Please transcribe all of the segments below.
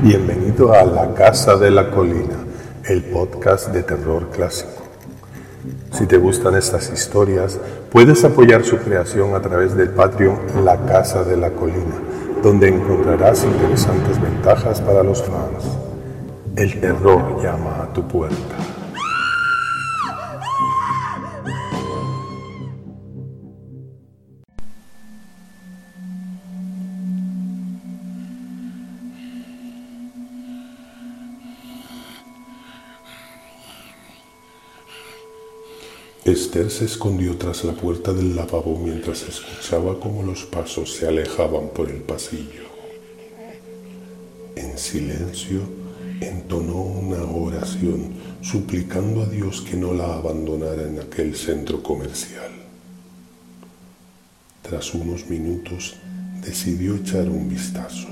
Bienvenido a La Casa de la Colina, el podcast de terror clásico. Si te gustan estas historias, puedes apoyar su creación a través del Patreon La Casa de la Colina, donde encontrarás interesantes ventajas para los fans. El terror llama a tu puerta. Esther se escondió tras la puerta del lavabo mientras escuchaba cómo los pasos se alejaban por el pasillo. En silencio entonó una oración suplicando a Dios que no la abandonara en aquel centro comercial. Tras unos minutos decidió echar un vistazo.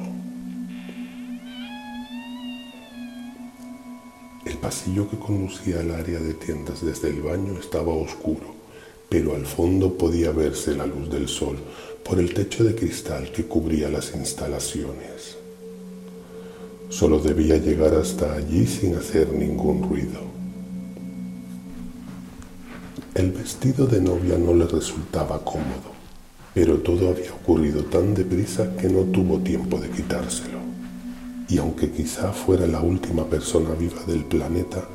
Pasillo que conducía al área de tiendas desde el baño estaba oscuro, pero al fondo podía verse la luz del sol por el techo de cristal que cubría las instalaciones. Solo debía llegar hasta allí sin hacer ningún ruido. El vestido de novia no le resultaba cómodo, pero todo había ocurrido tan deprisa que no tuvo tiempo de quitárselo y aunque quizá fuera la última persona viva del planeta,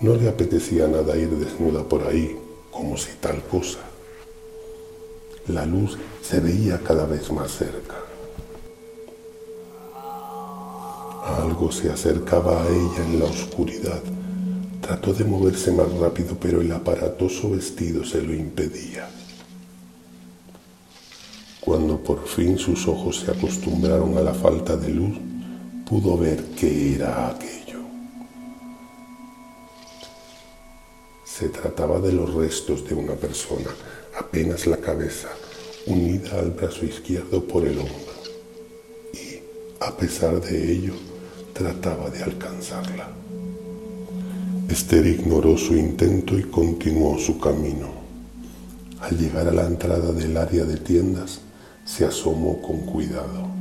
no le apetecía nada ir desnuda por ahí, como si tal cosa. La luz se veía cada vez más cerca. Algo se acercaba a ella en la oscuridad. Trató de moverse más rápido, pero el aparatoso vestido se lo impedía. Cuando por fin sus ojos se acostumbraron a la falta de luz, pudo ver qué era aquello. Se trataba de los restos de una persona, apenas la cabeza, unida al brazo izquierdo por el hombro. Y, a pesar de ello, trataba de alcanzarla. Esther ignoró su intento y continuó su camino. Al llegar a la entrada del área de tiendas, se asomó con cuidado.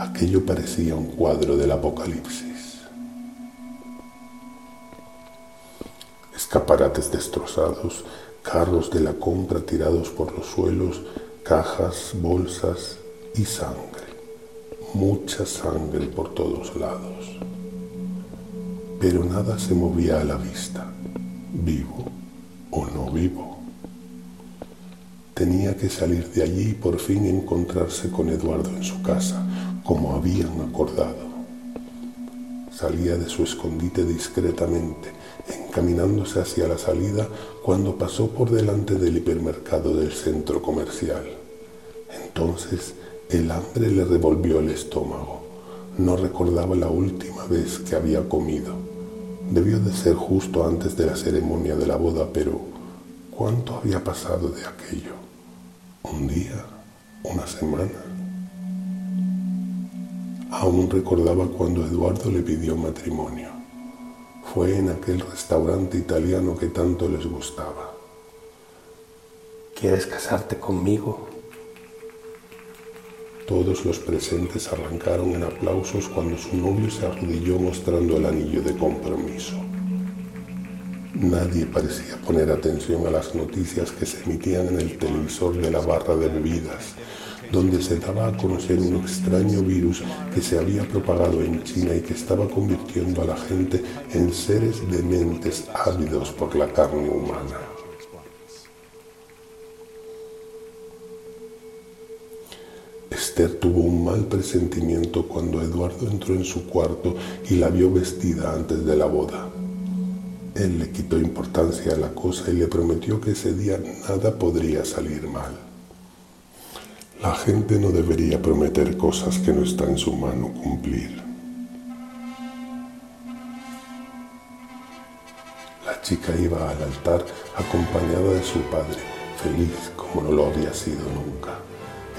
Aquello parecía un cuadro del Apocalipsis. Escaparates destrozados, carros de la compra tirados por los suelos, cajas, bolsas y sangre. Mucha sangre por todos lados. Pero nada se movía a la vista, vivo o no vivo. Tenía que salir de allí y por fin encontrarse con Eduardo en su casa, como habían acordado. Salía de su escondite discretamente, encaminándose hacia la salida cuando pasó por delante del hipermercado del centro comercial. Entonces el hambre le revolvió el estómago. No recordaba la última vez que había comido. Debió de ser justo antes de la ceremonia de la boda, pero ¿cuánto había pasado de aquello? ¿Un día? ¿Una semana? Aún recordaba cuando Eduardo le pidió matrimonio. Fue en aquel restaurante italiano que tanto les gustaba. ¿Quieres casarte conmigo? Todos los presentes arrancaron en aplausos cuando su novio se arrodilló mostrando el anillo de compromiso. Nadie parecía poner atención a las noticias que se emitían en el televisor de la barra de bebidas, donde se daba a conocer un extraño virus que se había propagado en China y que estaba convirtiendo a la gente en seres dementes ávidos por la carne humana. Esther tuvo un mal presentimiento cuando Eduardo entró en su cuarto y la vio vestida antes de la boda. Él le quitó importancia a la cosa y le prometió que ese día nada podría salir mal. La gente no debería prometer cosas que no está en su mano cumplir. La chica iba al altar acompañada de su padre, feliz como no lo había sido nunca.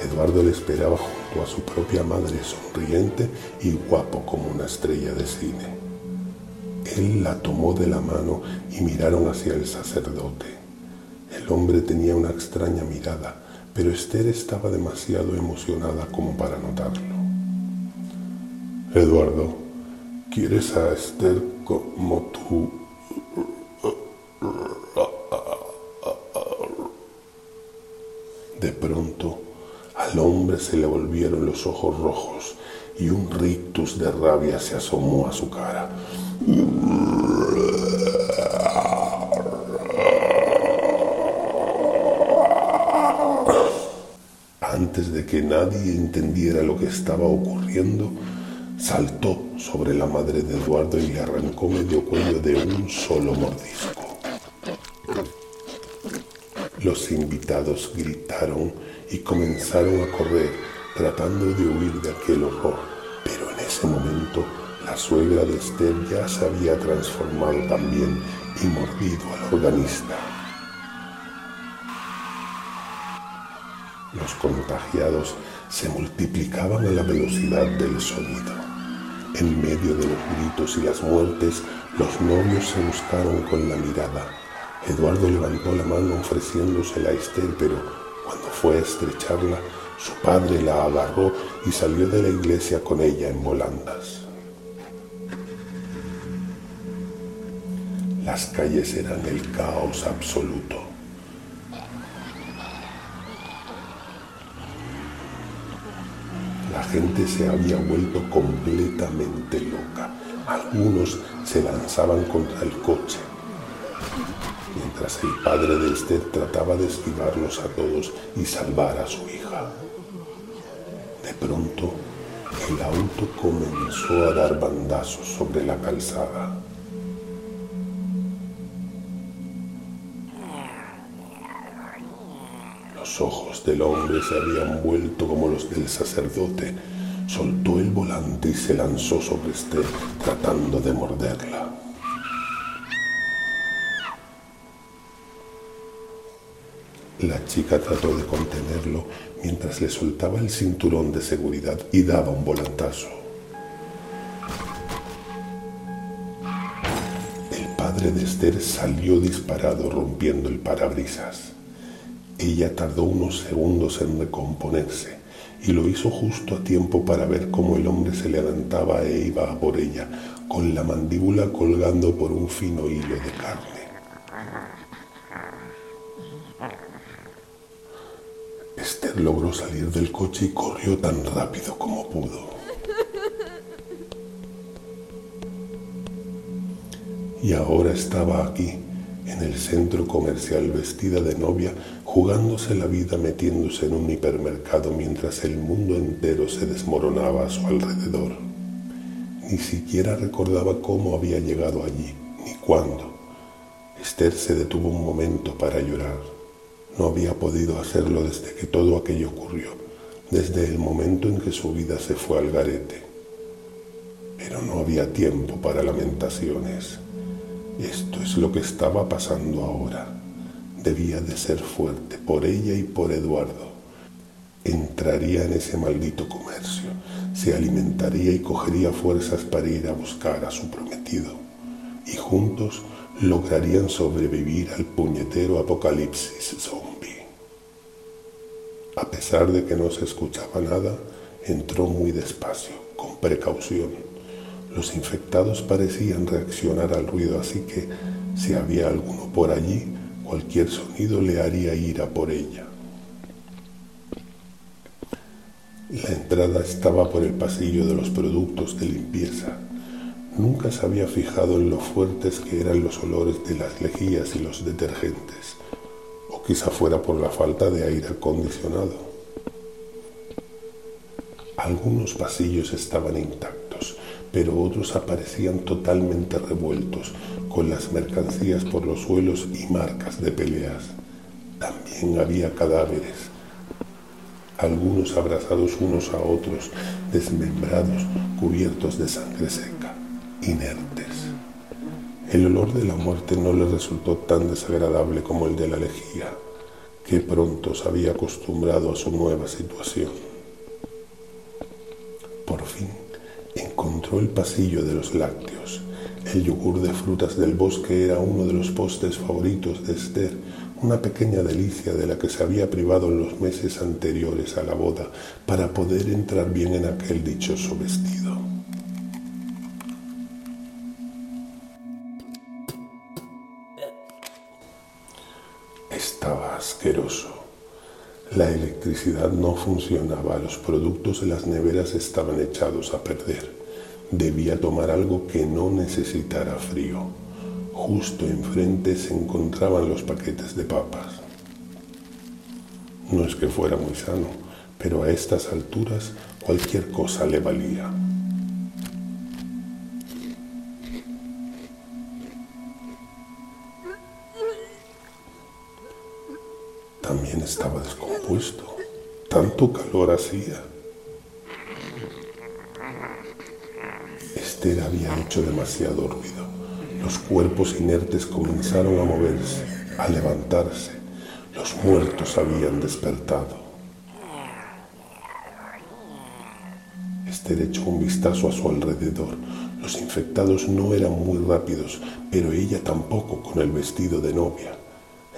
Eduardo le esperaba junto a su propia madre, sonriente y guapo como una estrella de cine. Él la tomó de la mano y miraron hacia el sacerdote. El hombre tenía una extraña mirada, pero Esther estaba demasiado emocionada como para notarlo. Eduardo, ¿quieres a Esther como tú? De pronto, al hombre se le volvieron los ojos rojos y un rictus de rabia se asomó a su cara. Antes de que nadie entendiera lo que estaba ocurriendo, saltó sobre la madre de Eduardo y le arrancó medio cuello de un solo mordisco. Los invitados gritaron y comenzaron a correr tratando de huir de aquel horror, pero en ese momento la suegra de Esther ya se había transformado también y mordido al organista. Los contagiados se multiplicaban a la velocidad del sonido. En medio de los gritos y las muertes, los novios se buscaron con la mirada. Eduardo levantó la mano ofreciéndosela a Esther, pero cuando fue a estrecharla, su padre la agarró y salió de la iglesia con ella en volandas. Las calles eran el caos absoluto. La gente se había vuelto completamente loca. Algunos se lanzaban contra el coche, mientras el padre de Esther trataba de esquivarlos a todos y salvar a su hija. De pronto, el auto comenzó a dar bandazos sobre la calzada. Del hombre se habían vuelto como los del sacerdote. Soltó el volante y se lanzó sobre Esther tratando de morderla. La chica trató de contenerlo mientras le soltaba el cinturón de seguridad y daba un volantazo. El padre de Esther salió disparado rompiendo el parabrisas. Ella tardó unos segundos en recomponerse y lo hizo justo a tiempo para ver cómo el hombre se levantaba e iba por ella, con la mandíbula colgando por un fino hilo de carne. Esther logró salir del coche y corrió tan rápido como pudo. Y ahora estaba aquí, en el centro comercial vestida de novia, jugándose la vida metiéndose en un hipermercado mientras el mundo entero se desmoronaba a su alrededor. Ni siquiera recordaba cómo había llegado allí, ni cuándo. Esther se detuvo un momento para llorar. No había podido hacerlo desde que todo aquello ocurrió, desde el momento en que su vida se fue al garete. Pero no había tiempo para lamentaciones. Esto es lo que estaba pasando ahora. Debía de ser fuerte por ella y por Eduardo. Entraría en ese maldito comercio, se alimentaría y cogería fuerzas para ir a buscar a su prometido. Y juntos lograrían sobrevivir al puñetero apocalipsis zombie. A pesar de que no se escuchaba nada, entró muy despacio, con precaución los infectados parecían reaccionar al ruido, así que si había alguno por allí, cualquier sonido le haría ir a por ella. La entrada estaba por el pasillo de los productos de limpieza. Nunca se había fijado en lo fuertes que eran los olores de las lejías y los detergentes, o quizá fuera por la falta de aire acondicionado. Algunos pasillos estaban intactos, pero otros aparecían totalmente revueltos, con las mercancías por los suelos y marcas de peleas. También había cadáveres, algunos abrazados unos a otros, desmembrados, cubiertos de sangre seca, inertes. El olor de la muerte no le resultó tan desagradable como el de la lejía, que pronto se había acostumbrado a su nueva situación. Por fin, encontró el pasillo de los lácteos. El yogur de frutas del bosque era uno de los postres favoritos de Esther, una pequeña delicia de la que se había privado en los meses anteriores a la boda para poder entrar bien en aquel dichoso vestido. Estaba asqueroso. La electricidad no funcionaba, los productos de las neveras estaban echados a perder. Debía tomar algo que no necesitara frío. Justo enfrente se encontraban los paquetes de papas. No es que fuera muy sano, pero a estas alturas cualquier cosa le valía. También estaba descompuesto. Tanto calor hacía. Esther había hecho demasiado ruido. Los cuerpos inertes comenzaron a moverse, a levantarse. Los muertos habían despertado. Esther echó un vistazo a su alrededor. Los infectados no eran muy rápidos, pero ella tampoco con el vestido de novia.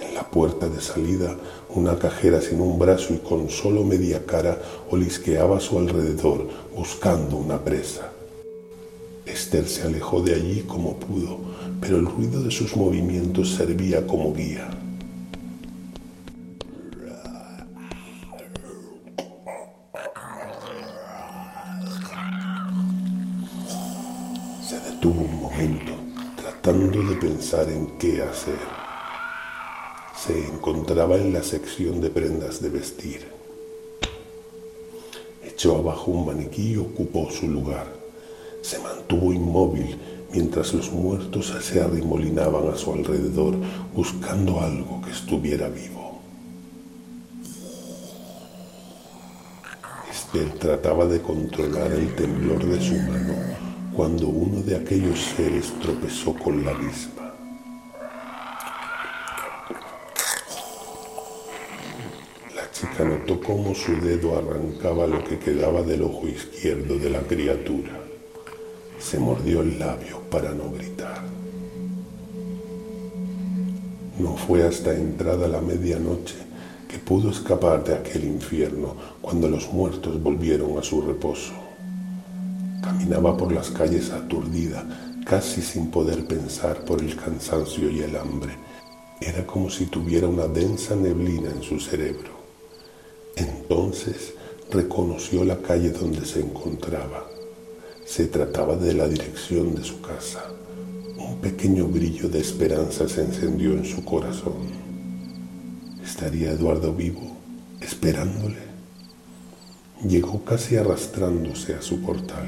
En la puerta de salida, una cajera sin un brazo y con solo media cara olisqueaba a su alrededor buscando una presa. Esther se alejó de allí como pudo, pero el ruido de sus movimientos servía como guía. Se detuvo un momento, tratando de pensar en qué hacer. Se encontraba en la sección de prendas de vestir. Echó abajo un maniquí y ocupó su lugar. Se mantuvo inmóvil mientras los muertos se arrimolinaban a su alrededor buscando algo que estuviera vivo. Esther trataba de controlar el temblor de su mano cuando uno de aquellos seres tropezó con la misma. La chica notó cómo su dedo arrancaba lo que quedaba del ojo izquierdo de la criatura. Se mordió el labio para no gritar. No fue hasta entrada la medianoche que pudo escapar de aquel infierno cuando los muertos volvieron a su reposo. Caminaba por las calles aturdida, casi sin poder pensar por el cansancio y el hambre. Era como si tuviera una densa neblina en su cerebro. Entonces reconoció la calle donde se encontraba. Se trataba de la dirección de su casa. Un pequeño brillo de esperanza se encendió en su corazón. ¿Estaría Eduardo vivo, esperándole? Llegó casi arrastrándose a su portal.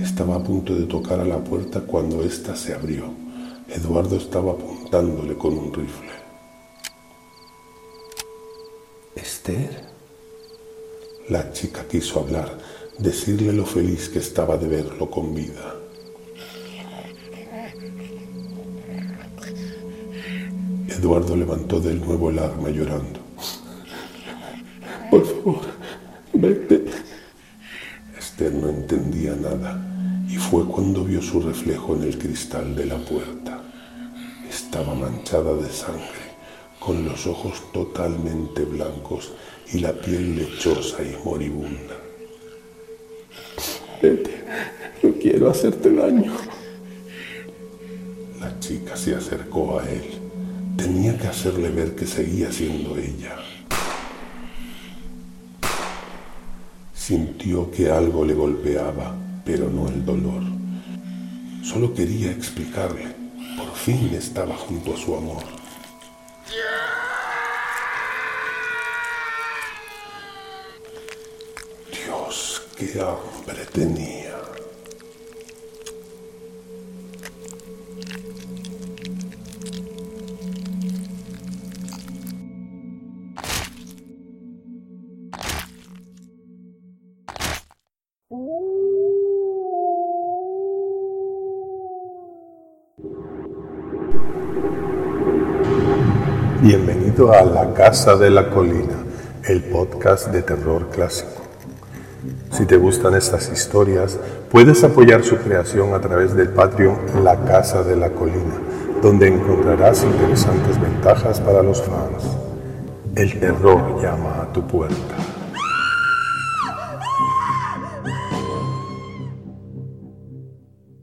Estaba a punto de tocar a la puerta cuando ésta se abrió. Eduardo estaba apuntándole con un rifle. Esther. La chica quiso hablar, decirle lo feliz que estaba de verlo con vida. Eduardo levantó del nuevo el arma llorando. Por favor, vete. Esther no entendía nada y fue cuando vio su reflejo en el cristal de la puerta. Estaba manchada de sangre, con los ojos totalmente blancos y la piel lechosa y moribunda. Vete, no quiero hacerte daño. La chica se acercó a él. Tenía que hacerle ver que seguía siendo ella. Sintió que algo le golpeaba, pero no el dolor. Solo quería explicarle. Por fin estaba junto a su amor. Dios, tenía. Bienvenido a La Casa de la Colina, el podcast de terror clásico. Si te gustan estas historias, puedes apoyar su creación a través del Patreon La Casa de la Colina. donde encontrarás interesantes ventajas para los fans. El terror llama a tu puerta.